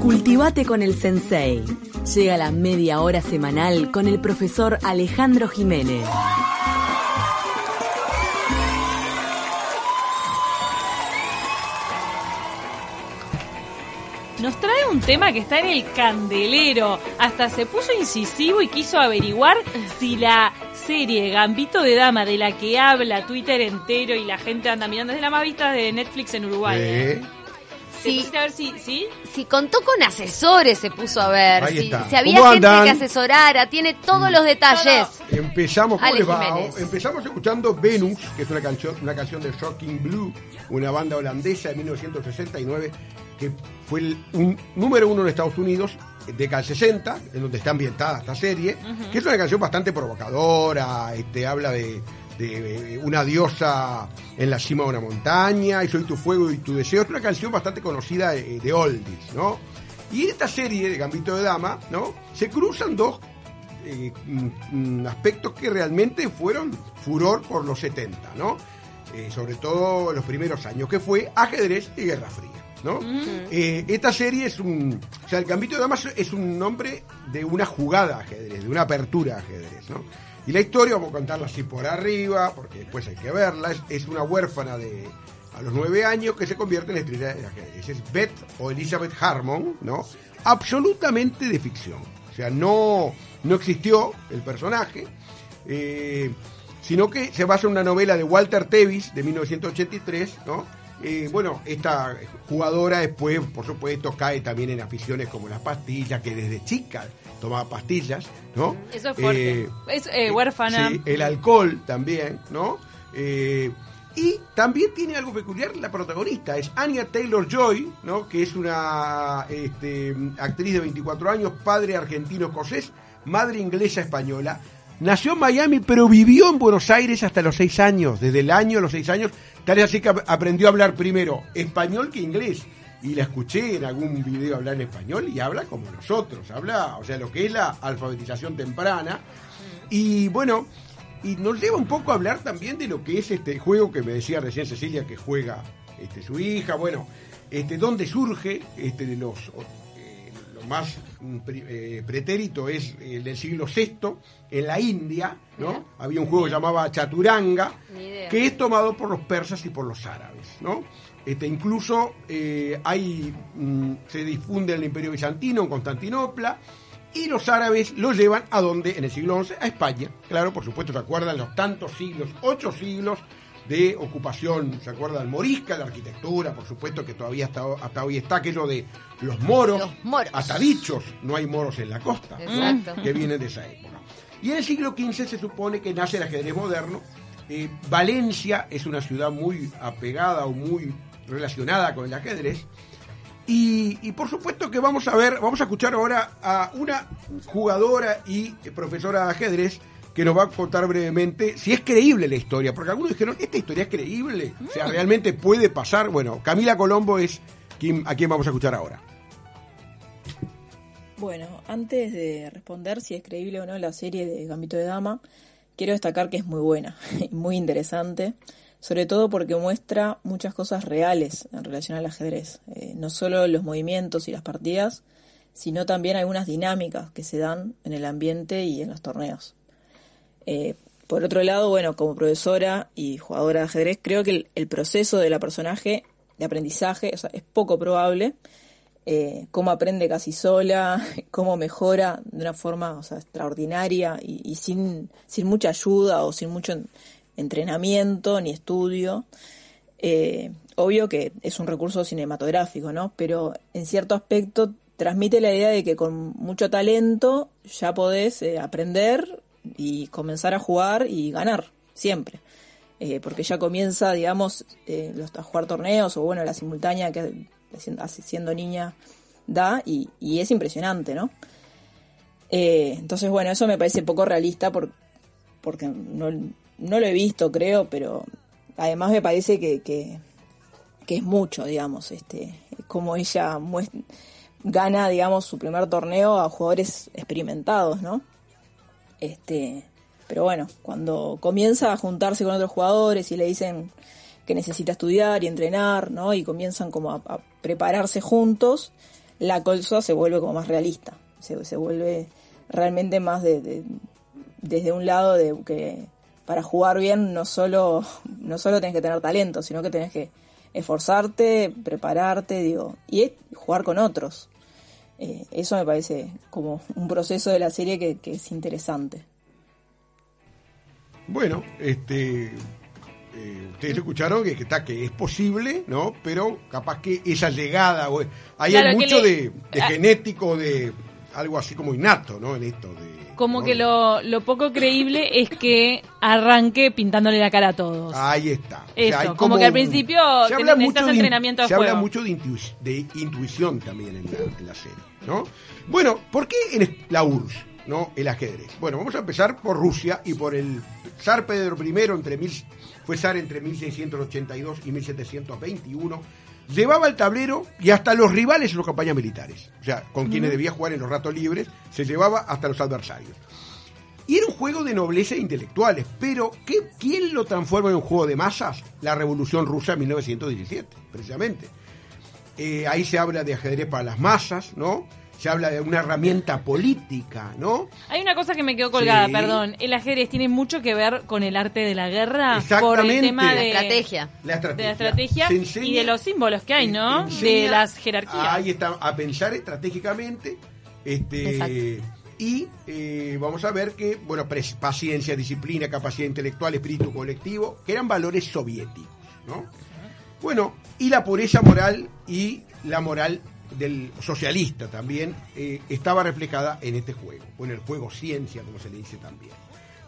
Cultivate con el Sensei. Llega la media hora semanal con el profesor Alejandro Jiménez. Nos trae un tema que está en el candelero. Hasta se puso incisivo y quiso averiguar si la serie Gambito de Dama, de la que habla Twitter entero y la gente anda mirando, es la más vista de Netflix en Uruguay. Eh, ¿eh? ¿Te Sí. pusiste a ver si, ¿sí? Si contó con asesores, se puso a ver. Ahí Si, está. si había ¿Cómo gente andan? que asesorara, tiene todos los detalles. Empezamos, ¿cómo Ale les va? Jiménez. Empezamos escuchando Venus, que es una canción, una canción de Shocking Blue, una banda holandesa de 1969, que fue el, un número uno en Estados Unidos, década del 60, en donde está ambientada esta serie, que es una canción bastante provocadora, este, habla de, de una diosa en la cima de una montaña, y soy tu fuego y tu deseo, es una canción bastante conocida de, de oldies, ¿no? Y en esta serie de Gambito de Dama, ¿no? Se cruzan dos eh, mm, mm, aspectos que realmente fueron furor por los 70, ¿no? Eh, sobre todo los primeros años, que fue ajedrez y Guerra Fría, ¿no? Eh, esta serie es un... O sea, el Gambito de Damas es un nombre de una jugada ajedrez, de una apertura ajedrez, ¿no? Y la historia, vamos a contarla así por arriba, porque después hay que verla, es, una huérfana de a los nueve años que se convierte en estrella de ajedrez. Es Beth o Elizabeth Harmon, ¿no? Absolutamente de ficción. O sea, no, no existió el personaje, eh, sino que se basa en una novela de Walter Tevis de 1983, ¿no? Eh, bueno, esta jugadora después, por supuesto, cae también en aficiones como las pastillas, que desde chica tomaba pastillas, ¿no? Eso es fuerte. Eh, es eh, huérfana. Sí, el alcohol también, ¿no? Y también tiene algo peculiar la protagonista, es Anya Taylor Joy, ¿no? Que es una este, actriz de 24 años, padre argentino escocés, madre inglesa española. Nació en Miami, pero vivió en Buenos Aires hasta los 6 años, desde el año de los 6 años, tal es así que ap- aprendió a hablar primero español que inglés. Y la escuché en algún video hablar en español y habla como nosotros, habla, o sea, lo que es la alfabetización temprana. Y bueno, y nos lleva un poco a hablar también de lo que es este juego que me decía recién Cecilia que juega este, su hija, bueno, este, dónde surge este, de los lo más mm, eh, pretérito es el del siglo VI en la India, ¿no? Había un juego que llamaba Chaturanga, que es tomado por los persas y por los árabes, ¿no? Este, incluso eh, hay, mm, se difunde en el Imperio Bizantino, en Constantinopla, y los árabes lo llevan a donde, en el siglo XI, a España. Claro, por supuesto, se acuerdan los tantos siglos, ocho siglos de ocupación, se acuerdan morisca, la arquitectura, por supuesto que todavía hasta, hasta hoy está aquello de los moros, Los moros. hasta dichos, no hay moros en la costa, que vienen de esa época. Y en el siglo XV se supone que nace el ajedrez moderno. Eh, Valencia es una ciudad muy apegada o muy relacionada con el ajedrez. Y, y por supuesto que vamos a ver, vamos a escuchar ahora a una jugadora y profesora de ajedrez que nos va a contar brevemente si es creíble la historia, porque algunos dijeron, ¿esta historia es creíble? O sea, ¿realmente puede pasar? Bueno, Camila Colombo es quien, a quien vamos a escuchar ahora. Bueno, antes de responder si es creíble o no la serie de Gambito de Dama, quiero destacar que es muy buena y muy interesante, sobre todo porque muestra muchas cosas reales en relación al ajedrez, Eh, no solo los movimientos y las partidas, sino también algunas dinámicas que se dan en el ambiente y en los torneos. Eh, por otro lado, bueno, como profesora y jugadora de ajedrez, creo que el, proceso de la personaje de aprendizaje es poco probable. Eh, cómo aprende casi sola, cómo mejora de una forma extraordinaria y, sin, mucha ayuda o sin mucho en- entrenamiento ni estudio. Eh, obvio que es un recurso cinematográfico, ¿no? Pero en cierto aspecto transmite la idea de que con mucho talento ya podés aprender y comenzar a jugar y ganar, siempre. Eh, porque ya comienza, digamos, eh, los, a jugar torneos o bueno, la simultánea que siendo niña da y, y es impresionante, ¿no? Eh, entonces, bueno, eso me parece poco realista por, porque no, no lo he visto, creo, pero además me parece que, que, que es mucho, digamos, este, como ella muest- gana, digamos, su primer torneo a jugadores experimentados, ¿no? Este, pero bueno, cuando comienza a juntarse con otros jugadores y le dicen que necesita estudiar y entrenar, ¿no? Y comienzan como a, prepararse juntos, la cosa se vuelve como más realista, se, se vuelve realmente más de, de- desde un lado de que para jugar bien no solo, no solo tenés que tener talento, sino que tenés que esforzarte, prepararte, digo, y jugar con otros. Eh, eso me parece como un proceso de la serie que, que es interesante. Bueno, este, eh, ustedes escucharon que, que está que es posible, ¿no? Pero capaz que esa llegada, o- ahí Claro, hay mucho le- de, de ah. genético, de algo así como innato, ¿no? En esto de Como ¿no? que lo, lo poco creíble es que arranque pintándole la cara a todos. Ahí está. Eso, como que al principio se habla mucho de entrenamiento de Se habla mucho de, intu- de intuición también en la, en la serie, ¿no? Bueno, ¿por qué en la URSS, no? El ajedrez. Bueno, vamos a empezar por Rusia y por el zar Pedro I, entre mil, fue zar entre 1682 y 1721. Llevaba el tablero y hasta los rivales en sus campañas militares. O sea, con quienes debía jugar en los ratos libres, se llevaba hasta los adversarios. Y era un juego de nobleza e intelectuales, pero ¿qué, ¿quién lo transforma en un juego de masas? La Revolución Rusa en 1917, precisamente. Eh, ahí se habla de ajedrez para las masas, ¿no? Se habla de una herramienta política, ¿no? Hay una cosa que me quedó colgada, Sí. perdón. El ajedrez tiene mucho que ver con el arte de la guerra. Por el tema La de estrategia. La estrategia. De la estrategia enseña- y de los símbolos que hay, ¿no? de las jerarquías. Ahí está, a pensar estratégicamente. Este, Exacto. y eh, vamos a ver que, bueno, paciencia, disciplina, capacidad intelectual, espíritu colectivo, que eran valores soviéticos, ¿no? Bueno, y la pureza moral y la moral del socialista también eh, estaba reflejada en este juego, o en el juego ciencia, como se le dice también.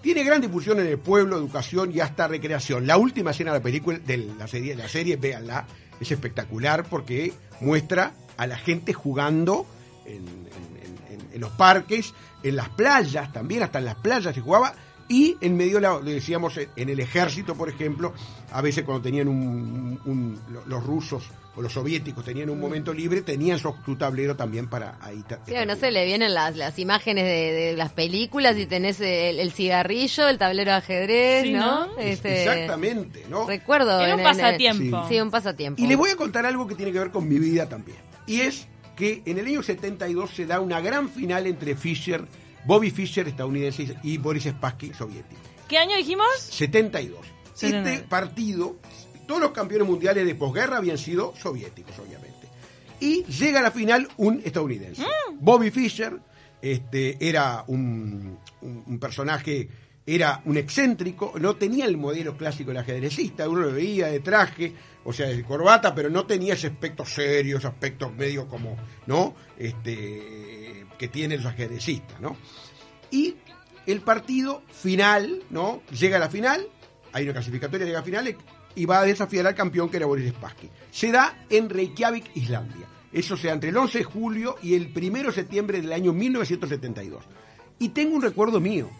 Tiene gran difusión en el pueblo, educación y hasta recreación. La última escena de la película, de la serie, la serie, véanla, es espectacular porque muestra a la gente jugando en, los parques, en las playas también, hasta en las playas se jugaba. Y en medio, lo decíamos, en el ejército, por ejemplo, a veces cuando tenían un, un- lo- los rusos o los soviéticos tenían un momento libre, tenían su, su tablero también para ahí. Sí, no se le vienen las, las imágenes de, de las películas y tenés el, el cigarrillo, el tablero de ajedrez, Sí, ¿no? ¿no? Este, Exactamente, ¿no? Recuerdo. Era un en- en- pasatiempo. Sí, un pasatiempo. Y les voy a contar algo que tiene que ver con mi vida también. Y es que en el año 72 se da una gran final entre Fischer, Bobby Fischer estadounidense y Boris Spassky soviético. ¿Qué año dijimos? 72. Este 79. partido, todos los campeones mundiales de posguerra habían sido soviéticos, obviamente. Y llega a la final un estadounidense. Bobby Fischer este, era un, un- un personaje, era un excéntrico, no tenía el modelo clásico del ajedrecista, uno lo veía de traje, o sea, de corbata, pero no tenía ese aspecto serio, ese aspecto medio como, ¿no? Este, que tienen los ajedrecistas, ¿no? Y el partido final, ¿no? Llega a la final, hay una clasificatoria, llega a finales y va a desafiar al campeón que era Boris Spassky. Se da en Reykjavik, Islandia. Eso se da entre el 11 de julio y el 1 de septiembre del año 1972. Y tengo un recuerdo mío.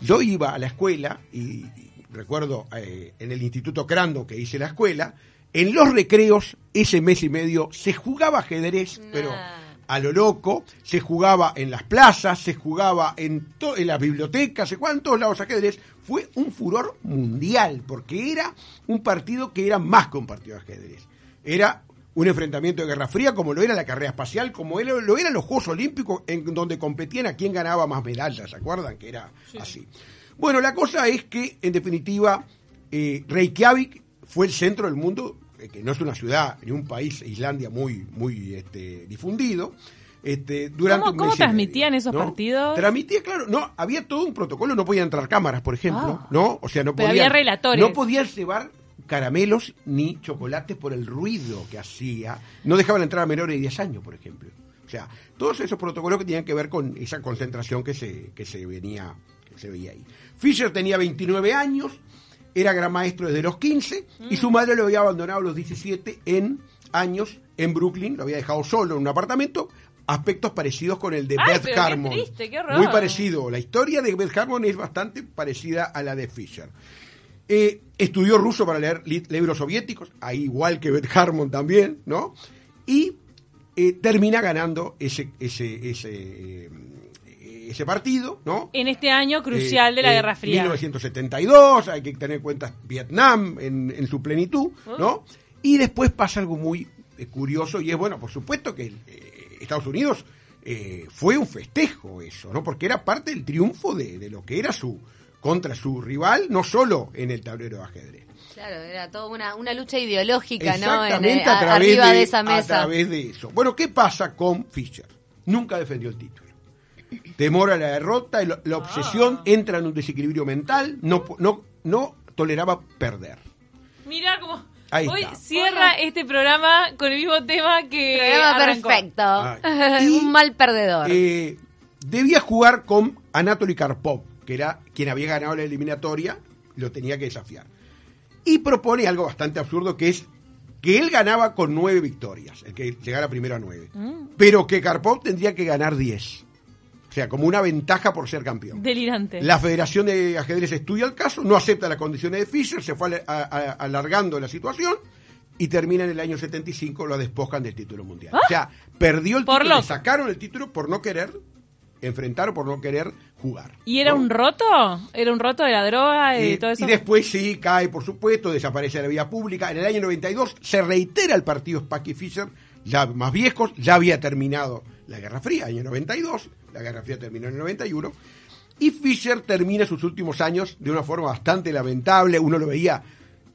Yo iba a la escuela y, y recuerdo eh, en el Instituto Crando que hice la escuela, en los recreos, ese mes y medio, se jugaba ajedrez, pero a lo loco, se jugaba en las plazas, se jugaba en, las bibliotecas, se jugaba en todos lados ajedrez. Fue un furor mundial, porque era un partido que era más que un partido de ajedrez. Era un enfrentamiento de Guerra Fría, como lo era la carrera espacial, como era- lo eran los Juegos Olímpicos, en donde competían a quién ganaba más medallas, ¿se acuerdan? Que era así. Bueno, la cosa es que, en definitiva, eh, Reykjavik fue el centro del mundo, que no es una ciudad ni un país, Islandia, muy, muy este, difundido. Este, durante ¿Cómo- transmitían esos ¿no? partidos? Transmitía, claro, no, había todo un protocolo, no podían entrar cámaras, por ejemplo, Ah. ¿no? O sea, no podían, había relatores. no podían llevar caramelos ni chocolates por el ruido que hacía. No dejaban entrar a menores de 10 años, por ejemplo. O sea, todos esos protocolos que tenían que ver con esa concentración que se, que se venía, que se veía ahí. Fischer tenía 29 años, era gran maestro desde los 15 y su madre lo había abandonado a los 17 en años en Brooklyn, lo había dejado solo en un apartamento, aspectos parecidos con el de Ay, Beth qué Harmon. triste, qué horror. Muy parecido. La historia de Beth Harmon es bastante parecida a la de Fischer. Eh, estudió ruso para leer li- libros soviéticos, ahí igual que Beth Harmon también, ¿no? Y eh, termina ganando ese, ese, ese, eh, ese partido, ¿no? En este año crucial Eh, de la eh, Guerra Fría. 1972, hay que tener en cuenta Vietnam en, en su plenitud, Oh. ¿no? Y después pasa algo muy, eh, curioso y es bueno, por supuesto que eh, Estados Unidos eh, fue un festejo eso, ¿no? Porque era parte del triunfo de, de lo que era su contra su rival, no solo en el tablero de ajedrez. Claro, era toda una, una lucha ideológica, ¿no? En, Exactamente eh, a a- través arriba de, de, esa a mesa. través de eso. Bueno, ¿qué pasa con Fischer? Nunca defendió el título. Temor a la derrota, la, la obsesión entra en un desequilibrio mental, no, no, no toleraba perder. Mirá cómo Ahí hoy está. cierra este programa con el mismo tema que Programa arrancó. perfecto. Y- Un mal perdedor. Eh, debía jugar con Anatoly Karpov, que era quien había ganado la eliminatoria, lo tenía que desafiar. Y propone algo bastante absurdo, que es que él ganaba con nueve victorias, el que llegara primero a nueve, Mm. pero que Karpov tendría que ganar diez. O sea, como una ventaja por ser campeón. Delirante. La Federación de Ajedrez estudia el caso, no acepta las condiciones de Fischer, se fue a- a- alargando la situación y termina en el año 75, lo despojan del título mundial. O sea, perdió el Por título, le loco. sacaron el título por no querer enfrentar o por no querer jugar. ¿Y era ¿no? un roto? ¿Era un roto de la droga y Eh, todo eso? y después sí, cae, por supuesto, desaparece de la vida pública. En el año 92 se reitera el partido Spack y Fischer, ya más viejos, ya había terminado la Guerra Fría, año 92, la Guerra Fría terminó en el 91, y Fischer termina sus últimos años de una forma bastante lamentable, uno lo veía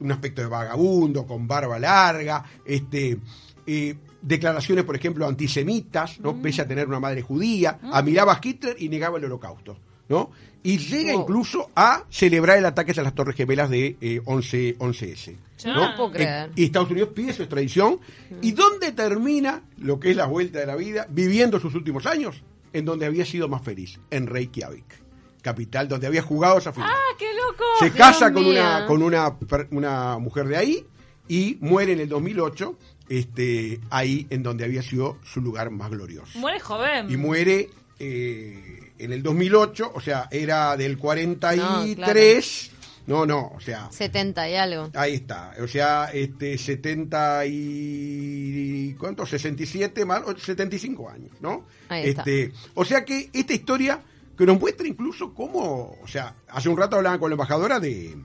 un aspecto de vagabundo, con barba larga, este, eh, declaraciones, por ejemplo, antisemitas, ¿no? pese a tener una madre judía, admiraba a Hitler y negaba el holocausto. ¿no? Y llega Wow. incluso a celebrar el ataque a las Torres Gemelas de eh, 11, 11S. Ya. ¿no? No puedo creer. Eh, y Estados Unidos pide su extradición. ¿Y dónde termina lo que es la vuelta de la vida, viviendo sus últimos años? En donde había sido más feliz, en Reykjavik, capital donde había jugado esa final. ¡Ah, qué loco! Se Dios casa con una con una, una mujer de ahí y muere en el 2008, este, ahí en donde había sido su lugar más glorioso. Muere joven. Y muere eh, en el 2008, o sea, era del 43, no, no, o sea, 70 y algo. ahí está, o sea, este 70 y ¿cuánto? 67 más o 75 años, ¿no? Ahí está. este, o sea que esta historia que nos muestra incluso cómo, o sea, hace un rato hablaban con la embajadora de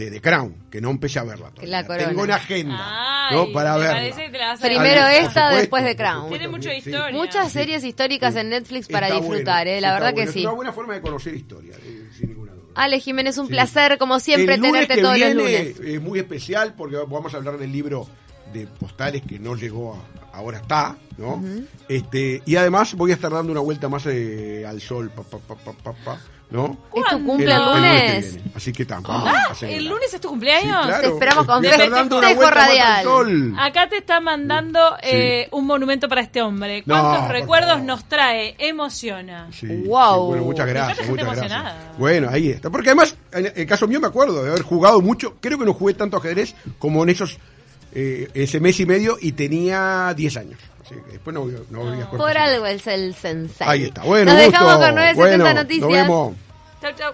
de The Crown, que no empecé a verla todavía. La corona. Tengo una agenda, Ay, ¿no? Para verla. Primero ver. Esta, supuesto, después de Crown. supuesto, Tiene mucha historia. Muchas series históricas en Netflix para Está disfrutar, bueno, ¿eh? La está verdad bueno. que Es sí. una buena forma de conocer historia, eh. Ale Jiménez, un Sí. placer, como siempre, El lunes tenerte que todos viene los lunes. Es muy especial porque vamos a hablar del libro de postales que no llegó a, ahora está, ¿no? Este y además voy a estar dando una vuelta más eh, al sol, pa, pa, pa, pa, pa, pa, ¿no? ¿Es tu cumple El- lunes? Así que tampoco. Ah, ¿el lunes es tu cumpleaños? Te esperamos con festejo dando una vuelta más al radial. sol. Acá te está mandando eh, un monumento para este hombre. ¿Cuántos recuerdos nos trae? Emociona. Sí, Wow. sí, bueno, muchas gracias, gracias. Bueno, ahí está. Porque además, en el caso mío me acuerdo de haber jugado mucho. Creo que no jugué tanto ajedrez como en esos eh, ese mes y medio y tenía 10 años. Así que después no, voy- no volví a jugar. Por algo es el sensei. Ahí está. Bueno, Nos gusto. dejamos con 970 Bueno, noticias. Nos vemos. Chau, chau.